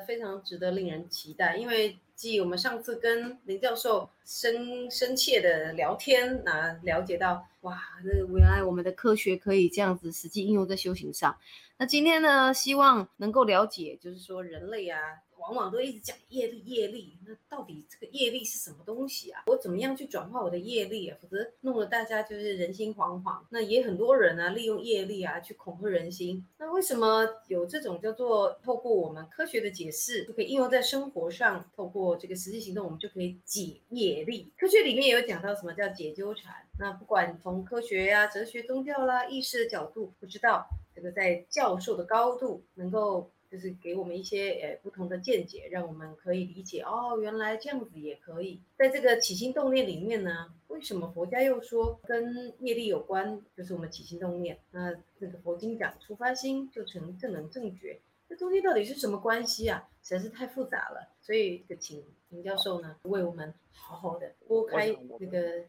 非常值得令人期待，因为继我们上次跟林教授深深切的聊天啊，了解到哇，那原来我们的科学可以这样子实际应用在修行上。那今天呢，希望能够了解，就是说人类啊。往往都一直讲业力，业力，那到底这个业力是什么东西啊？我怎么样去转化我的业力啊？否则弄得大家就是人心惶惶。那也很多人啊，利用业力啊去恐吓人心。那为什么有这种叫做透过我们科学的解释就可以应用在生活上？透过这个实际行动，我们就可以解业力。科学里面有讲到什么叫解纠缠？那不管从科学呀、哲学、宗教啦、意识的角度，不知道这个在教授的高度能够。就是给我们一些呃不同的见解，让我们可以理解哦，原来这样子也可以。在这个起心动念里面呢，为什么佛家又说跟业力有关？就是我们起心动念。那这个佛经讲出发心就成正能正觉，这中间到底是什么关系啊？实在是太复杂了。所以，请林教授呢为我们好好的拨开那个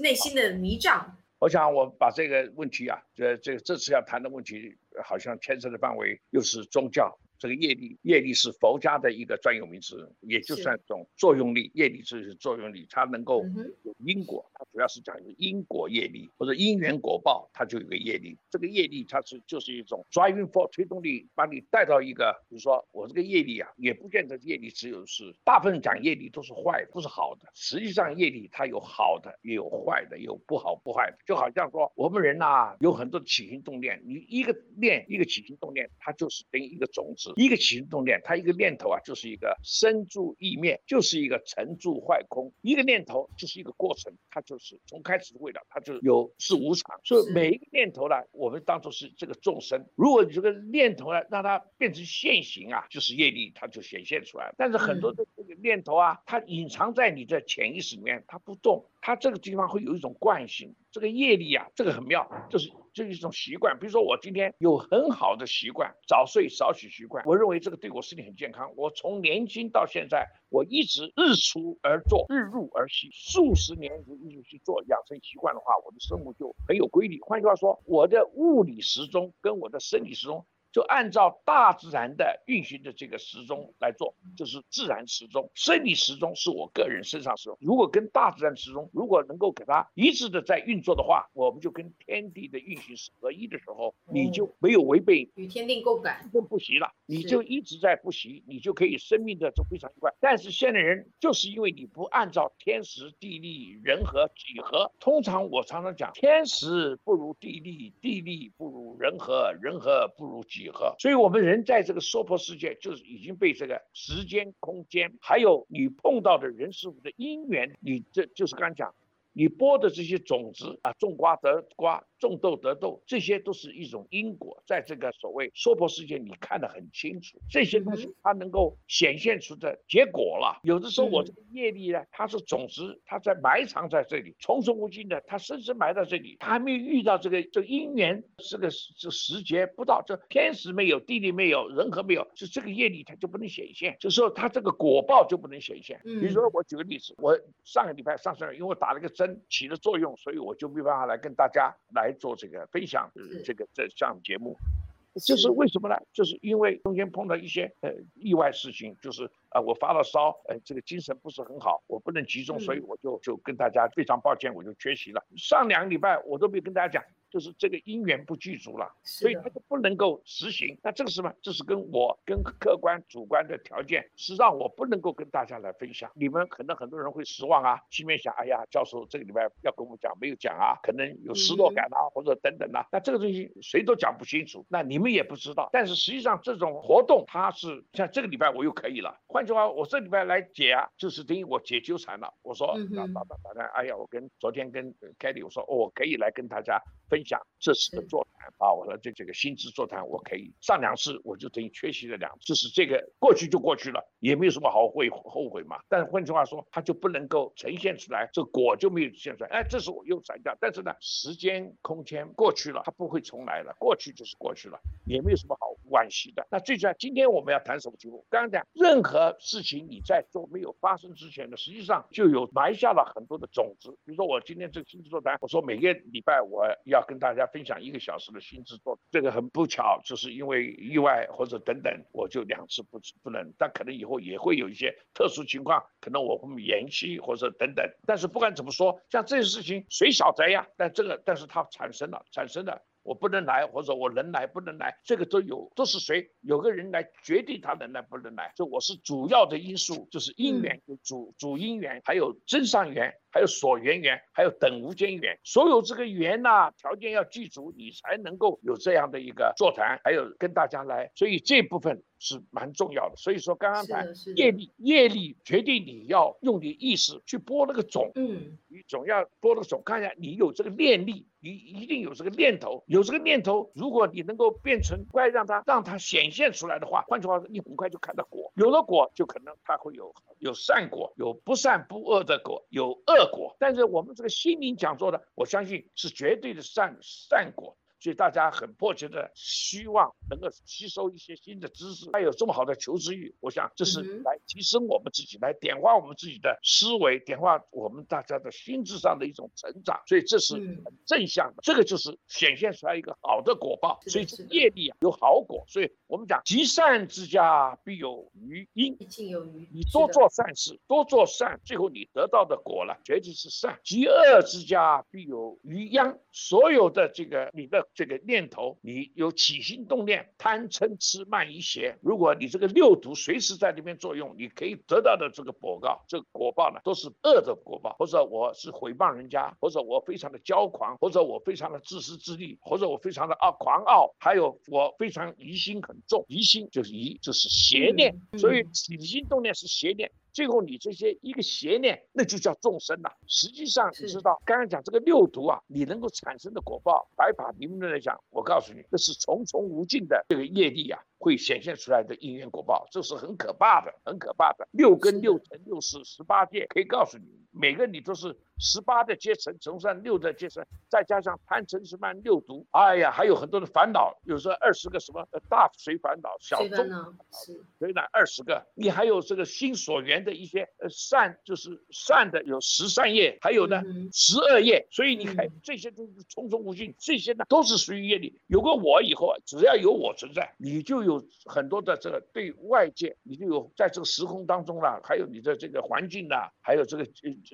内心的迷障。我想我把这个问题啊，这这这次要谈的问题。好像牵涉的范围又是宗教。这个业力，业力是佛家的一个专有名词，也就算一种作用力。业力就是作用力，它能够有因果，它主要是讲因果业力或者因缘果报，它就有个业力。这个业力它是就是一种 driving force 推动力，把你带到一个，比如说我这个业力啊，也不见得业力只有是，大部分讲业力都是坏的，不是好的。实际上业力它有好的，也有坏的，有不好不坏的。就好像说我们人呐，有很多起心动念，你一个念一个起心动念，它就是等于一个种子。一个起心动念，它一个念头啊，就是一个生住意灭，就是一个成住坏空。一个念头就是一个过程，它就是从开始的味道，它就有是无常。所以每一个念头呢，我们当做是这个众生。如果你这个念头呢，让它变成现行啊，就是业力，它就显现出来。但是很多的这个念头啊，它隐藏在你的潜意识里面，它不动，它这个地方会有一种惯性。这个业力啊，这个很妙，就是这是一种习惯。比如说我今天有很好的习惯，早睡早起习惯，我认为这个对我身体很健康。我从年轻到现在，我一直日出而作，日入而息，数十年如一日去做，养成习惯的话，我的生活就很有规律。换句话说，我的物理时钟跟我的生理时钟。就按照大自然的运行的这个时钟来做，就是自然时钟。生理时钟是我个人身上时钟。如果跟大自然时钟如果能够给它一致的在运作的话，我们就跟天地的运行是合一的时候，你就没有违背与天地共感，不习了，你就一直在不习，你就可以生命的就非常愉快。但是现代人就是因为你不按照天时地利人和几何，通常我常常讲，天时不如地利，地利不如人和，人和不如几。几何，所以我们人在这个娑婆世界，就是已经被这个时间、空间，还有你碰到的人事物的因缘，你这就是刚讲，你播的这些种子啊，种瓜得瓜。种豆得豆，这些都是一种因果，在这个所谓娑婆世界，你看得很清楚，这些东西它能够显现出的结果了。有的时候我这个业力呢，它是种子，它在埋藏在这里，重重无尽的，它深深埋在这里，它还没有遇到这个这个因缘，这个这时节不到，这天时没有，地利没有，人和没有，就这个业力它就不能显现，这时候它这个果报就不能显现。比如说我举个例子，我上个礼拜上上因为我打了个针起了作用，所以我就没办法来跟大家来。做这个分享，这个这项节目，这是为什么呢？就是因为中间碰到一些呃意外事情，就是啊我发了烧，呃这个精神不是很好，我不能集中，所以我就就跟大家非常抱歉，我就缺席了。上两个礼拜我都没跟大家讲。就是这个因缘不具足了，所以他就不能够实行。那这个什么？这是跟我跟客观主观的条件，是让我不能够跟大家来分享。你们可能很多人会失望啊，心里面想：哎呀，教授这个礼拜要跟我们讲，没有讲啊，可能有失落感啊，或者等等啊。那这个东西谁都讲不清楚，那你们也不知道。但是实际上这种活动，它是像这个礼拜我又可以了。换句话，我这礼拜来解啊，就是等于我解纠缠了。我说，那打打打打，哎呀，我跟昨天跟凯蒂我说，我可以来跟大家分。享这次的座谈啊，我说这这个薪资座谈我可以上两次，我就等于缺席了两次，就是这个过去就过去了，也没有什么好悔后悔嘛。但是换句话说，他就不能够呈现出来，这果就没有现出来。哎，这是我又参加，但是呢，时间空间过去了，它不会重来了，过去就是过去了，也没有什么好惋惜的。那最主要，今天我们要谈什么题目？刚刚讲，任何事情你在做没有发生之前呢，实际上就有埋下了很多的种子。比如说我今天这个薪资座谈，我说每个礼拜我要跟大家分享一个小时的新制作，这个很不巧，就是因为意外或者等等，我就两次不不能。但可能以后也会有一些特殊情况，可能我会延期或者等等。但是不管怎么说，像这些事情谁晓得呀？但这个，但是它产生了，产生了。我不能来，或者我能来不能来，这个都有，都是谁？有个人来决定他能来不能来。就我是主要的因素，就是因缘，主主因缘，还有真上缘，还有所缘缘，还有等无间缘。所有这个缘呐，条件要记住，你才能够有这样的一个座谈，还有跟大家来。所以这部分是蛮重要的。所以说刚刚谈业力，业力决定你要用你意识去播那个种，嗯，你总要播那个种，看一下你有这个念力。你一定有这个念头，有这个念头，如果你能够变成乖，让它让它显现出来的话，换句话说，你很快就看到果。有了果，就可能它会有有善果，有不善不恶的果，有恶果。但是我们这个心灵讲座呢，我相信是绝对的善善果。所以大家很迫切的希望能够吸收一些新的知识，还有这么好的求知欲，我想这是来提升我们自己，来点化我们自己的思维，点化我们大家的心智上的一种成长。所以这是很正向的，这个就是显现出来一个好的果报。所以业力啊有好果，所以我们讲积善之家必有余因，你多做善事，多做善，最后你得到的果了，绝对是善。积恶之家必有余殃，所有的这个你的。这个念头，你有起心动念，贪嗔痴慢疑邪。如果你这个六毒随时在那边作用，你可以得到的这个果报，这个果报呢，都是恶的果报。或者我是诽谤人家，或者我非常的骄狂，或者我非常的自私自利，或者我非常的傲狂傲，还有我非常疑心很重，疑心就是疑，就是邪念。所以起心动念是邪念。最后，你这些一个邪念，那就叫众生了。实际上，你知道，刚刚讲这个六毒啊，你能够产生的果报，白法明的来讲，我告诉你，这是重重无尽的这个业力啊，会显现出来的因缘果报，这是很可怕的，很可怕的。六根、六尘、六识、十八界，可以告诉你，每个你都是。十八的阶层，乘上六的阶层，再加上贪嗔痴慢六毒，哎呀，还有很多的烦恼，有时候二十个什么大随烦恼，小众所以呢二十个，你还有这个心所缘的一些呃善，就是善的有十善业，还有呢十二业，所以你看这些都是重重无尽，这些呢都是属于业力。有个我以后啊，只要有我存在，你就有很多的这个对外界，你就有在这个时空当中啊，还有你的这个环境呐，还有这个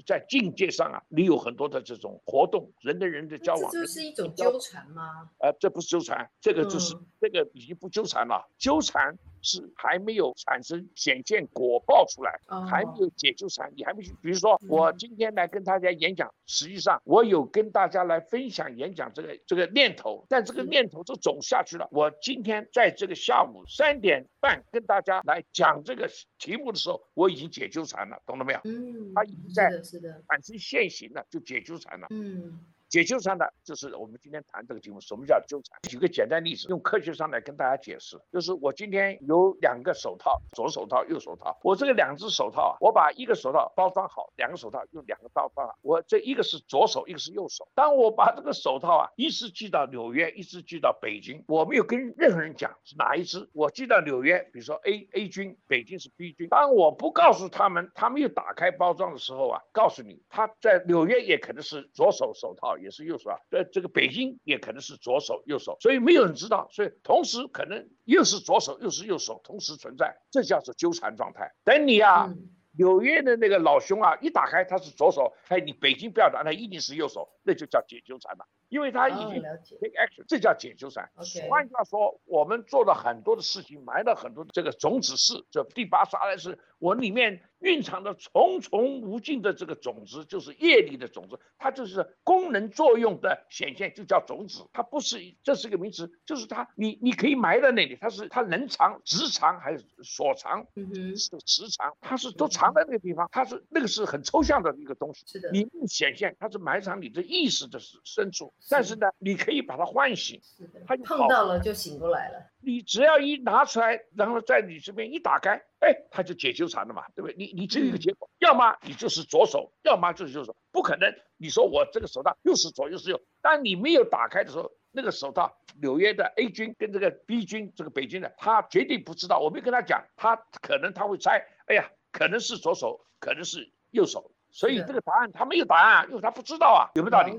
在境界上啊。你有很多的这种活动，人跟人的交往，这就是一种纠缠吗？呃，这不是纠缠，这个就是这个已经不纠缠了。纠缠是还没有产生显现果报出来，还没有解纠缠，你还没去。比如说，我今天来跟大家演讲，实际上我有跟大家来分享演讲这个这个念头，但这个念头就走下去了。我今天在这个下午三点半跟大家来讲这个题目的时候，我已经解纠缠了，懂了没有？嗯，他已经在产生现。行了，就解纠缠了。嗯。解纠缠的，就是我们今天谈这个题目，什么叫纠缠？举个简单例子，用科学上来跟大家解释，就是我今天有两个手套，左手套、右手套。我这个两只手套啊，我把一个手套包装好，两个手套用两个刀包。我这一个是左手，一个是右手。当我把这个手套啊，一只寄到纽约，一只寄到北京，我没有跟任何人讲是哪一只。我寄到纽约，比如说 A A 军，北京是 B 军。当我不告诉他们，他们又打开包装的时候啊，告诉你他在纽约也可能是左手手套。也是右手啊，在这个北京也可能是左手右手，所以没有人知道，所以同时可能又是左手又是右手同时存在，这叫做纠缠状态。等你啊，纽约的那个老兄啊，一打开他是左手，哎，你北京不要打，那一定是右手，那就叫解纠缠了。因为他已经 take action，这叫解纠缠。换句话说，我们做了很多的事情，埋了很多这个种子是，这第八十二是我里面蕴藏的重重无尽的这个种子，就是业力的种子，它就是功能作用的显现，就叫种子。它不是，这是一个名词，就是它，你你可以埋在那里，它是它能藏、直藏还是所藏？嗯哼，是直藏，它是都藏在那个地方，它是那个是很抽象的一个东西。是的，你不显现，它是埋藏你的意识的深处。但是呢，你可以把它唤醒，它碰到了就醒过来了。你只要一拿出来，然后在你这边一打开，哎，它就解纠缠了嘛，对不对？你你只有一个结果，要么你就是左手，要么就是右手，不可能。你说我这个手套又是左又是右，当你没有打开的时候。那个手套纽约的 A 军跟这个 B 军，这个北京的，他绝对不知道。我没跟他讲，他可能他会猜，哎呀，可能是左手，可能是右手。所以这个答案他没有答案，因为他不知道啊，有没有道理？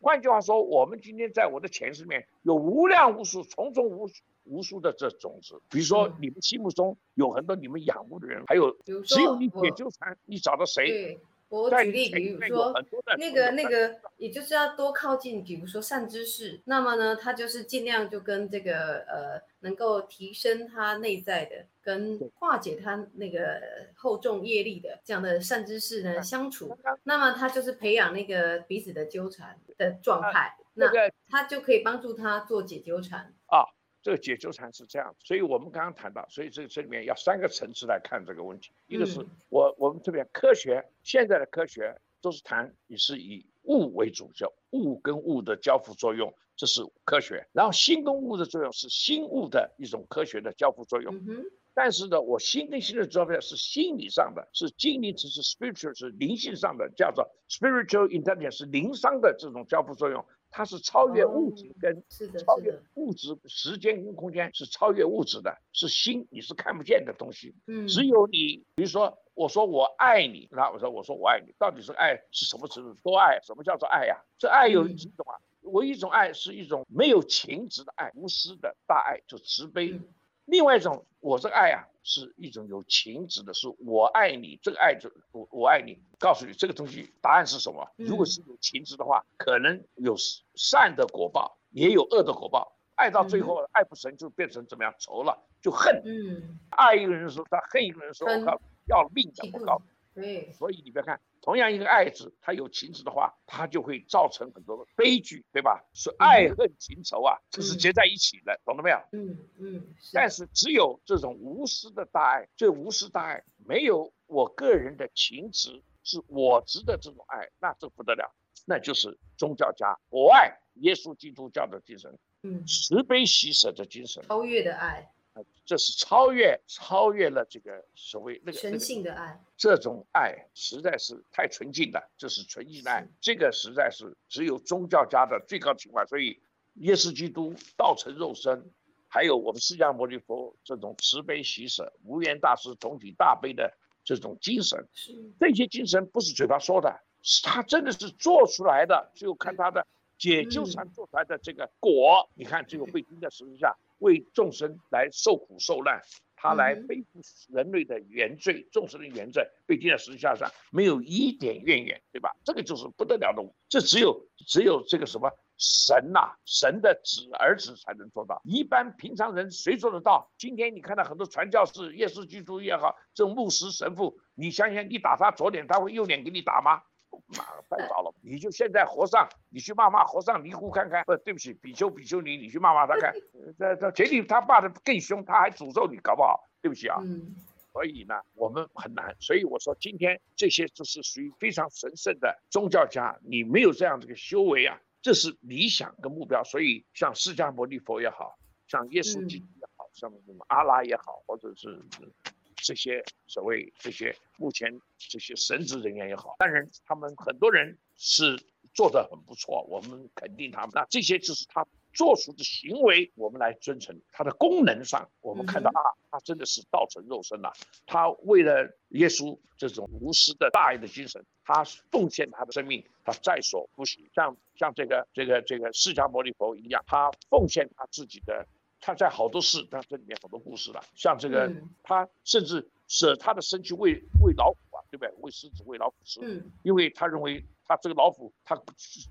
换句话说，我们今天在我的潜意识里面有无量无数、重重无无数的这种子。比如说，你们心目中有很多你们仰慕的人，还有只有你解纠缠，你找到谁？我举例，比如说那个那个，也就是要多靠近，比如说善知识。那么呢，他就是尽量就跟这个呃，能够提升他内在的，跟化解他那个厚重业力的这样的善知识呢相处。那么他就是培养那个彼此的纠缠的状态，那他就可以帮助他做解纠缠啊。这个解纠缠是这样，所以我们刚刚谈到，所以这这里面要三个层次来看这个问题。一个是我我们这边科学现在的科学都是谈你是以物为主，叫物跟物的交互作用，这是科学。然后心跟物的作用是心物的一种科学的交互作用。但是呢，我心跟心的交互是心理上的，是精灵只是 spiritual 是灵性上的，叫做 spiritual intelligence 是灵商的这种交互作用。它是超越物质跟超越物质时间跟空间是超越物质的，是心你是看不见的东西。嗯，只有你，比如说我说我爱你，那我说我说我爱你，到底是爱是什么程度？多爱？什么叫做爱呀？这爱有几种啊？我一种爱是一种没有情执的爱，无私的大爱，就慈悲。另外一种，我这个爱啊，是一种有情执的，是我爱你，这个爱就我我爱你。告诉你这个东西，答案是什么？如果是有情执的话，可能有善的果报，也有恶的果报。爱到最后，爱不成就变成怎么样？仇了，就恨。嗯，爱一个人的时候，他恨一个人的时候，我靠，要命的，我告诉你。对，所以你别看。同样一个爱字，它有情字的话，它就会造成很多的悲剧，对吧？是爱恨情仇啊，这是结在一起的，懂了没有？嗯嗯。但是只有这种无私的大爱，这无私大爱没有我个人的情执，是我执的这种爱，那这不得了，那就是宗教家博爱耶稣基督教的精神，嗯，慈悲喜舍的精神，超越的爱。这是超越超越了这个所谓那个神性的爱，这种爱实在是太纯净了，这是纯净的爱，这个实在是只有宗教家的最高情怀。所以，耶稣基督道成肉身，还有我们释迦牟尼佛这种慈悲喜舍、无缘大师同体大悲的这种精神，这些精神不是嘴巴说的，是他真的是做出来的。就看他的解救上做出来的这个果，你看最后被钉在十字架。为众生来受苦受难，他来背负人类的原罪，众生的原罪，被钉在十字架上，没有一点怨言，对吧？这个就是不得了的，这只有只有这个什么神呐，神的子儿子才能做到，一般平常人谁做得到？今天你看到很多传教士、耶稣基督也好，这种牧师、神父，你想想，你打他左脸，他会右脸给你打吗？妈，太早了！你就现在和尚，你去骂骂和尚尼姑看看。不，对不起，比丘比丘尼，你去骂骂他看。这这，绝对他骂的更凶，他还诅咒你，搞不好。对不起啊。嗯。所以呢，我们很难。所以我说，今天这些就是属于非常神圣的宗教家，你没有这样这个修为啊，这是理想跟目标。所以像释迦牟尼佛也好，像耶稣基督也好，像什么阿拉也好，或者是。这些所谓这些目前这些神职人员也好，当然他们很多人是做得很不错，我们肯定他们。那这些就是他做出的行为，我们来尊称他的功能上，我们看到啊，他真的是道成肉身了。他为了耶稣这种无私的大爱的精神，他奉献他的生命，他在所不惜。像像这个这个这个释迦牟尼佛一样，他奉献他自己的。他在好多事，他这里面好多故事了，像这个，他甚至舍他的身去喂喂老虎啊，对不对？喂狮子，喂老虎吃，因为他认为。他这个老虎，他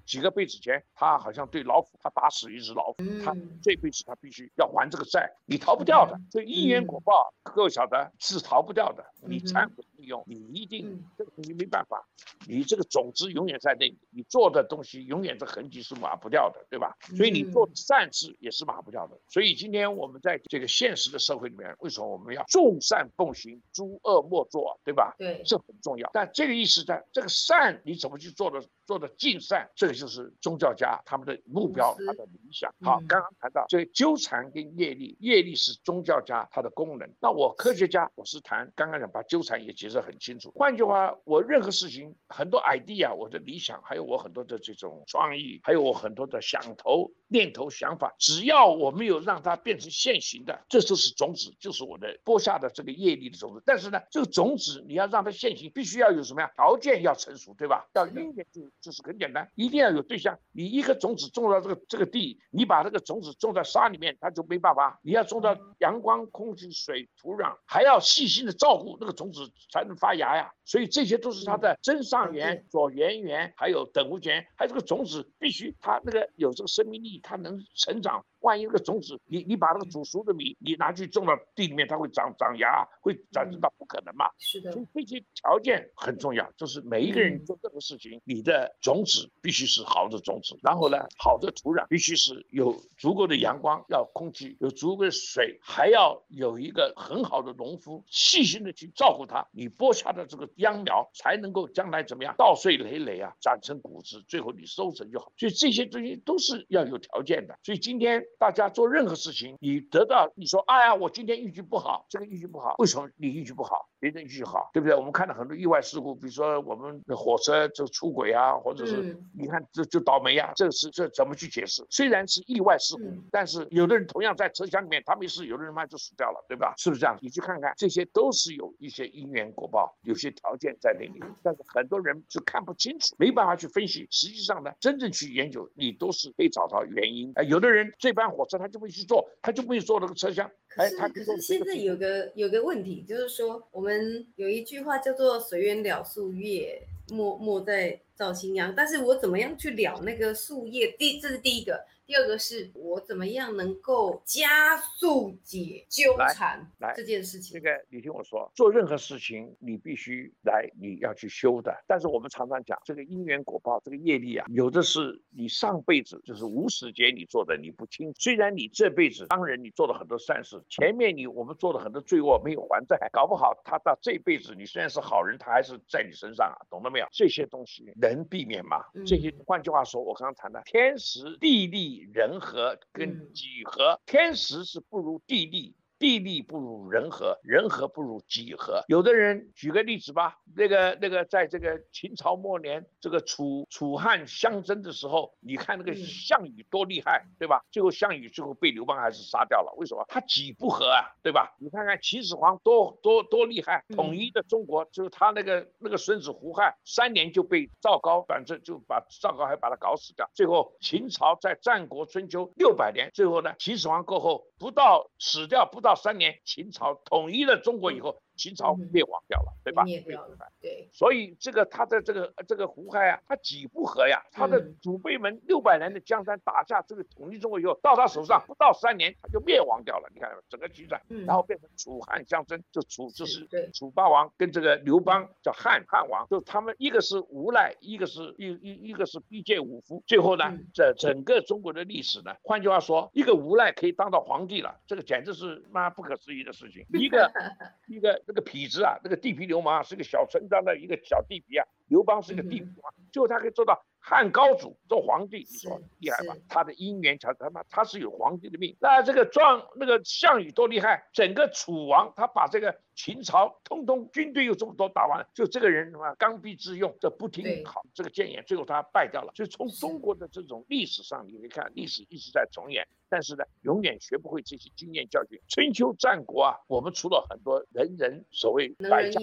几个辈子前，他好像对老虎，他打死一只老虎，他这辈子他必须要还这个债，你逃不掉的。所以因缘果报，各位晓得是逃不掉的。你忏悔利用，你一定这个东西没办法，你这个种子永远在那里，你做的东西永远这痕迹是抹不掉的，对吧？所以你做善事也是抹不掉的。所以今天我们在这个现实的社会里面，为什么我们要众善奉行，诸恶莫作，对吧？对，这很重要。但这个意思在这个善你怎么去做？做的做的尽善，这个就是宗教家他们的目标，他的理想。好，刚刚谈到这个纠缠跟业力，业力是宗教家他的功能。那我科学家，我是谈刚刚讲把纠缠也解释很清楚。换句话，我任何事情很多 idea，我的理想，还有我很多的这种创意，还有我很多的想头念头想法，只要我没有让它变成现行的，这就是种子，就是我的播下的这个业力的种子。但是呢，这个种子你要让它现行，必须要有什么呀？条件要成熟，对吧？要因就是很简单，一定要有对象。你一个种子种到这个这个地，你把这个种子种在沙里面，它就没办法。你要种到阳光、空气、水、土壤，还要细心的照顾那个种子才能发芽呀。所以这些都是它的真上缘、左缘缘，还有等无缘，还有这个种子必须它那个有这个生命力，它能成长。万一那个种子，你你把那个煮熟的米，你拿去种到地里面，它会长长芽，会长成到不可能嘛？是的。所以这些条件很重要，就是每一个人做任何事情，你的种子必须是好的种子，然后呢，好的土壤必须是有足够的阳光，要空气有足够的水，还要有一个很好的农夫细心的去照顾它，你播下的这个秧苗才能够将来怎么样稻穗累累啊，长成谷子，最后你收成就好。所以这些东西都是要有条件的。所以今天。大家做任何事情，你得到你说，哎呀，我今天运气不好，这个运气不好，为什么你运气不好？别人运气好，对不对？我们看到很多意外事故，比如说我们的火车就出轨啊，或者是你看这就倒霉呀，这是这怎么去解释？虽然是意外事故，但是有的人同样在车厢里面他没事，有的人嘛就死掉了，对吧？是不是这样？你去看看，这些都是有一些因缘果报，有些条件在那里，但是很多人就看不清楚，没办法去分析。实际上呢，真正去研究，你都是可以找到原因。哎，有的人这班火车他就不去坐，他就不会坐那个车厢。哎，他，可是现在有个有个问题，就是说我们有一句话叫做“随缘了树叶，莫莫在造新阳”，但是我怎么样去了那个树叶？第这是第一个。第二个是我怎么样能够加速解纠缠这件事情？这个你听我说，做任何事情你必须来，你要去修的。但是我们常常讲这个因缘果报，这个业力啊，有的是你上辈子就是无始劫你做的，你不清。虽然你这辈子当然你做了很多善事，前面你我们做了很多罪恶没有还债，搞不好他到这辈子你虽然是好人，他还是在你身上啊，懂了没有？这些东西能避免吗？这些换句话说，我刚刚谈的天时地利。人和跟几何，天时是不如地利。地利不如人和，人和不如己和。有的人举个例子吧，那个那个，在这个秦朝末年，这个楚楚汉相争的时候，你看那个项羽多厉害，对吧？最后项羽最后被刘邦还是杀掉了，为什么？他己不和啊，对吧？你看看秦始皇多多多厉害，统一的中国，就是他那个那个孙子胡亥，三年就被赵高反正就把赵高还把他搞死掉。最后秦朝在战国春秋六百年，最后呢，秦始皇过后不到死掉不。到三年，秦朝统一了中国以后。秦朝灭亡掉了，对吧？灭掉了，对。所以这个他的这个这个胡亥啊，他几不和呀？他的祖辈们六百年的江山打下这个统一中国以后，到他手上不到三年，他就灭亡掉了。你看整个局转，然后变成楚汉相争，就楚就是楚霸王跟这个刘邦叫汉汉王，就他们一个是无赖，一个是一一一个是逼借武夫。最后呢，这整个中国的历史呢，换句话说，一个无赖可以当到皇帝了，这个简直是妈不可思议的事情。一个 一个。那个痞子啊，那个地痞流氓啊是个小村庄的一个小地痞啊，刘邦是个地痞流氓，最后他可以做到。汉高祖做皇帝，你说厉害吧？他的姻缘条，他妈他是有皇帝的命。那这个壮那个项羽多厉害？整个楚王他把这个秦朝通通军队又这么多打完，就这个人什么刚愎自用，这不听好这个谏言，最后他败掉了。所以从中国的这种历史上，你会看历史一直在重演，但是呢，永远学不会这些经验教训。春秋战国啊，我们除了很多人人所谓百家。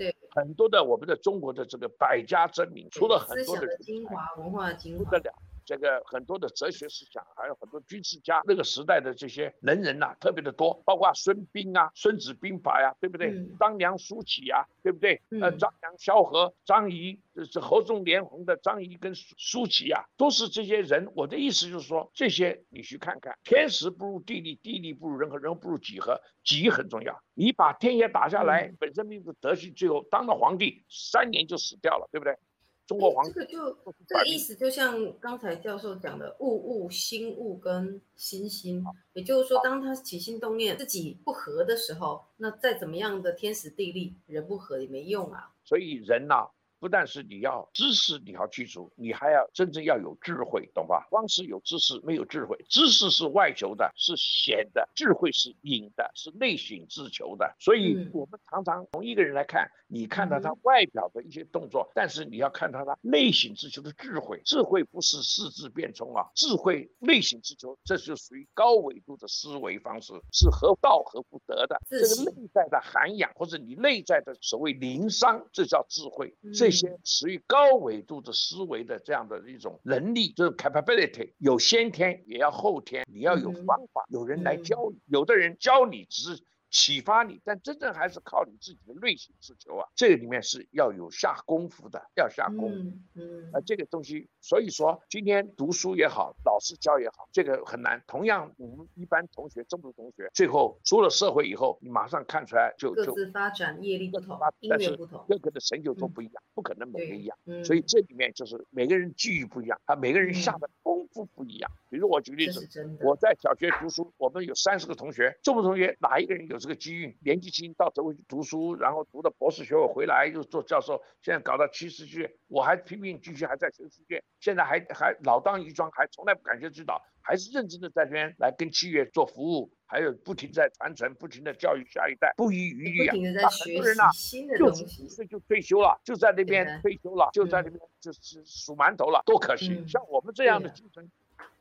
对。很多的我们的中国的这个百家争鸣，除了很多的精华文化精华。不得了，这个很多的哲学思想，还有很多军事家，那个时代的这些能人呐，特别的多，包括孙膑啊、孙子兵法呀，对不对？张良、苏乞啊，对不对？呃，张良、萧何、张仪，这是合纵连横的张仪跟苏乞呀，都是这些人。我的意思就是说，这些你去看看，天时不如地利，地利不如人和，人不如己和。己很重要，你把天下打下来，本身命的德行，最后当了皇帝，三年就死掉了，对不对？中国皇这个就这个意思，就像刚才教授讲的，物物心物跟心心，也就是说，当他起心动念自己不和的时候，那再怎么样的天时地利人不和也没用啊。所以人呐，不但是你要知识你要记住，你还要真正要有智慧，懂吧？光是有知识没有智慧，知识是外求的，是显的；智慧是隐的，是内省自求的。所以，我们常常从一个人来看，你看到他外表的一些动作，但是你要看到他内省自求的智慧。智慧不是四字变通啊，智慧内省自求，这就属于高维度的思维方式，是合道合不得的。这个内在的涵养，或者你内在的所谓灵商，这叫智慧。这些属于高维度的思维的这样的一种能力，就是 capability，有先天也要后天，你要有方法，有人来教你，有的人教你只是。启发你，但真正还是靠你自己的内心自求啊！这个里面是要有下功夫的，要下功夫。嗯，啊，这个东西，所以说今天读书也好，老师教也好，这个很难。同样，我们一般同学、这么多同学，最后出了社会以后，你马上看出来就各自发展业力不同，因缘不同，各个的成就都不一样，不可能每个一样。所以这里面就是每个人机遇不一样，啊每个人下的功夫不一样。比如我举例子，我在小学读书，我们有三十个同学，这么多同学哪一个人有这个机遇，年纪轻到德国去读书，然后读了博士学位回来又做教授，现在搞到七十岁，我还拼命继续还在学世界，现在还还老当益壮，还从来不感谢指导，还是认真的在这边来跟企业做服务，还有不停在传承，不停的教育下一代，不遗余力啊。很多人啊，六十几岁就退休了，就在那边退休了，就在那边就是数馒头了，多可惜！像我们这样的精神。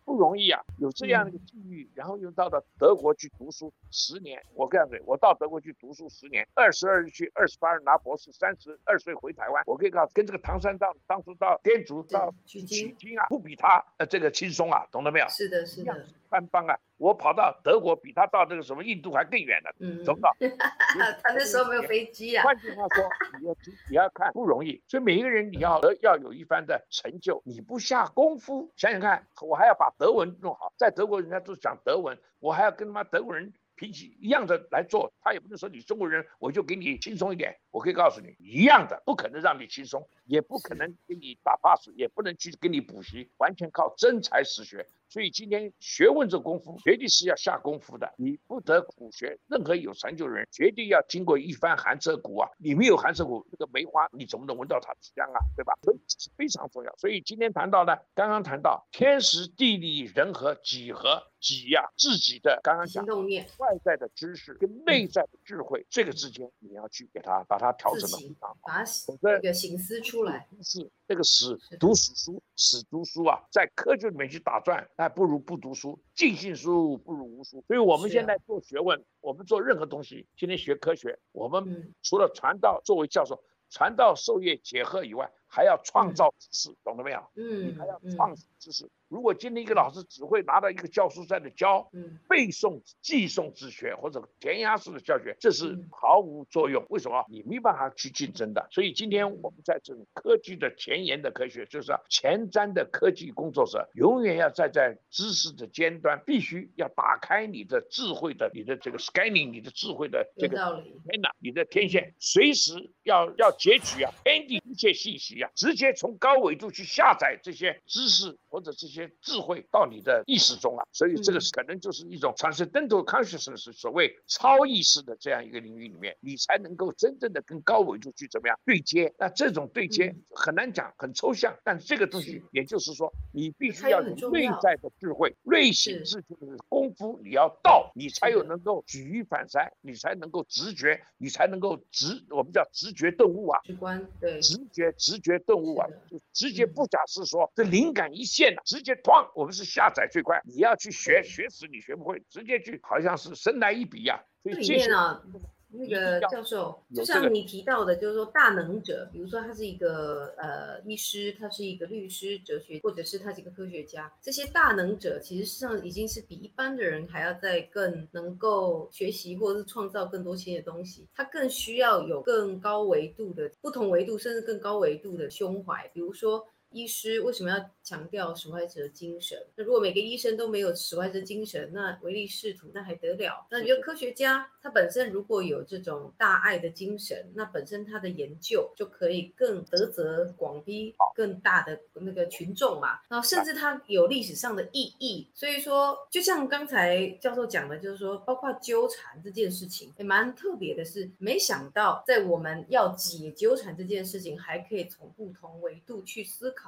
不容易啊，有这样的一个机遇，然后又到了德国去读书十年。我告诉你，我到德国去读书十年，二十二日去，二十八日拿博士，三十二岁回台湾。我可以告诉，跟这个唐三藏当初到天竺到取经啊，不比他呃这个轻松啊，懂了没有？是的，是的。班邦啊！我跑到德国，比他到那个什么印度还更远的，走不到。他那时候没有飞机啊。换句话说，你要你要看不容易，所以每一个人你要要有一番的成就，你不下功夫，想想看，我还要把德文弄好，在德国人家都讲德文，我还要跟他妈德国人。脾气一样的来做，他也不能说你中国人我就给你轻松一点。我可以告诉你，一样的不可能让你轻松，也不可能给你打 pass，也不能去给你补习，完全靠真才实学。所以今天学问这功夫，绝对是要下功夫的。你不得苦学，任何有成就的人，绝对要经过一番寒彻骨啊！你没有寒彻骨，这个梅花你怎么能闻到它的香啊？对吧？所以非常重要。所以今天谈到呢，刚刚谈到天时地利人和几何。己呀，自己的刚刚讲外在的知识跟内在的智慧，这个之间你要去给他把它调整的非常好，把这个形思出来。是这个史读史书，史读书啊，在科学里面去打转，那不如不读书。尽信书不如无书。所以我们现在做学问，我们做任何东西，今天学科学，我们除了传道作为教授，传道授业解惑以外，还要创造知识，懂了没有？嗯，你还要创知识。如果今天一个老师只会拿到一个教书在那教，背诵、记诵自学或者填鸭式的教学，这是毫无作用。为什么？你没办法去竞争的。所以今天我们在这种科技的前沿的科学，就是前瞻的科技工作者，永远要站在知识的尖端，必须要打开你的智慧的、你的这个 scanning，你的智慧的这个天呐，你的天线，随时要要截取啊，天地一切信息啊，直接从高维度去下载这些知识或者这些。智慧到你的意识中了，所以这个可能就是一种 transcendental consciousness，所谓超意识的这样一个领域里面，你才能够真正的跟高维度去怎么样对接。那这种对接很难讲，很抽象，但这个东西也就是说，你必须要有内在的智慧、内省智慧的功夫，你要到，你才有能够举一反三，你才能够直觉，你才能够直，我们叫直觉顿悟啊，直观对，直觉直觉顿悟啊，就直接不假思索，这灵感一现啊，直接。哐！我们是下载最快，你要去学，学死你学不会，直接去，好像是神来一笔呀。这里面啊，那个教授，就像你提到的，就是说大能者，比如说他是一个呃医师，他是一个律师、哲学，或者是他是一个科学家，这些大能者其实实际上已经是比一般的人还要在更能够学习或者是创造更多新的东西，他更需要有更高维度的不同维度，甚至更高维度的胸怀，比如说。医师为什么要强调守怀者精神？那如果每个医生都没有守怀者精神，那唯利是图，那还得了？那你觉得科学家他本身如果有这种大爱的精神，那本身他的研究就可以更得泽广逼更大的那个群众嘛？然后甚至他有历史上的意义。所以说，就像刚才教授讲的，就是说，包括纠缠这件事情，也蛮特别的是，没想到在我们要解纠缠这件事情，还可以从不同维度去思考。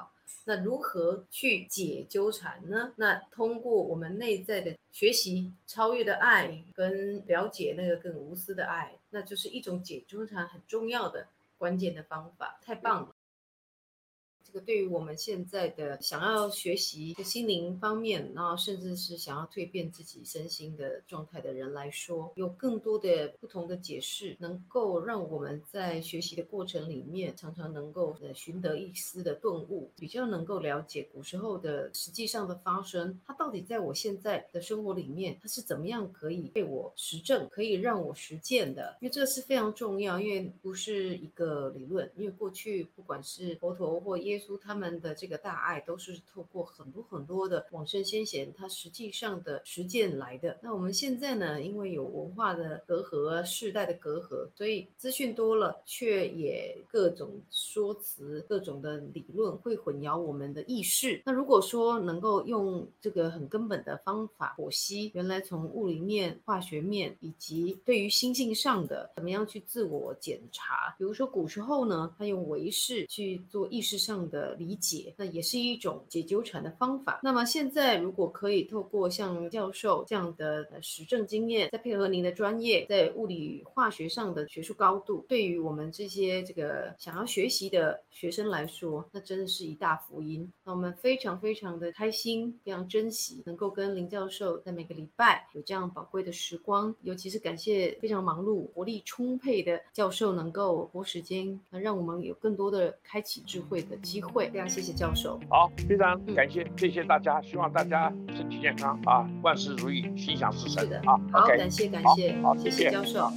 那如何去解纠缠呢？那通过我们内在的学习、超越的爱跟了解那个更无私的爱，那就是一种解纠缠很重要的关键的方法。太棒了！这个对于我们现在的想要学习的心灵方面，然后甚至是想要蜕变自己身心的状态的人来说，有更多的不同的解释，能够让我们在学习的过程里面，常常能够呃寻得一丝的顿悟，比较能够了解古时候的实际上的发生，它到底在我现在的生活里面，它是怎么样可以被我实证，可以让我实践的？因为这个是非常重要，因为不是一个理论，因为过去不管是佛陀或耶稣他们的这个大爱都是透过很多很多的往生先贤，他实际上的实践来的。那我们现在呢，因为有文化的隔阂、世代的隔阂，所以资讯多了，却也各种说辞、各种的理论会混淆我们的意识。那如果说能够用这个很根本的方法剖析，原来从物理面、化学面，以及对于心性上的怎么样去自我检查，比如说古时候呢，他用唯识去做意识上。的理解，那也是一种解纠缠的方法。那么现在，如果可以透过像教授这样的实证经验，再配合您的专业，在物理化学上的学术高度，对于我们这些这个想要学习的学生来说，那真的是一大福音。那我们非常非常的开心，非常珍惜能够跟林教授在每个礼拜有这样宝贵的时光，尤其是感谢非常忙碌、活力充沛的教授能够拨时间，那让我们有更多的开启智慧的。机会，非常谢谢教授。好，非常感谢，谢谢大家，希望大家身体健康啊，万事如意，心想事成。是的，好，感谢感谢，好，谢谢教授。